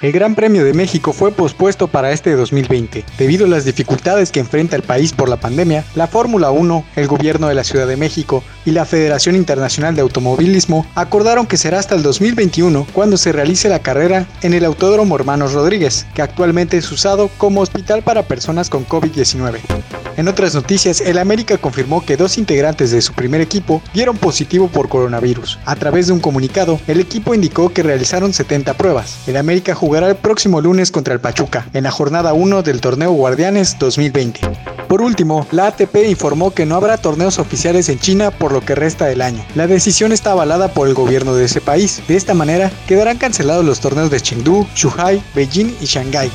El Gran Premio de México fue pospuesto para este 2020. Debido a las dificultades que enfrenta el país por la pandemia, la Fórmula 1, el gobierno de la Ciudad de México y la Federación Internacional de Automovilismo acordaron que será hasta el 2021 cuando se realice la carrera en el Autódromo Hermanos Rodríguez, que actualmente es usado como hospital para personas con COVID-19. En otras noticias, el América confirmó que dos integrantes de su primer equipo dieron positivo por coronavirus. A través de un comunicado, el equipo indicó que realizaron 70 pruebas. El América jugará el próximo lunes contra el Pachuca, en la jornada 1 del torneo Guardianes 2020. Por último, la ATP informó que no habrá torneos oficiales en China por lo que resta del año. La decisión está avalada por el gobierno de ese país. De esta manera, quedarán cancelados los torneos de Chengdu, Shanghai, Beijing y Shanghái.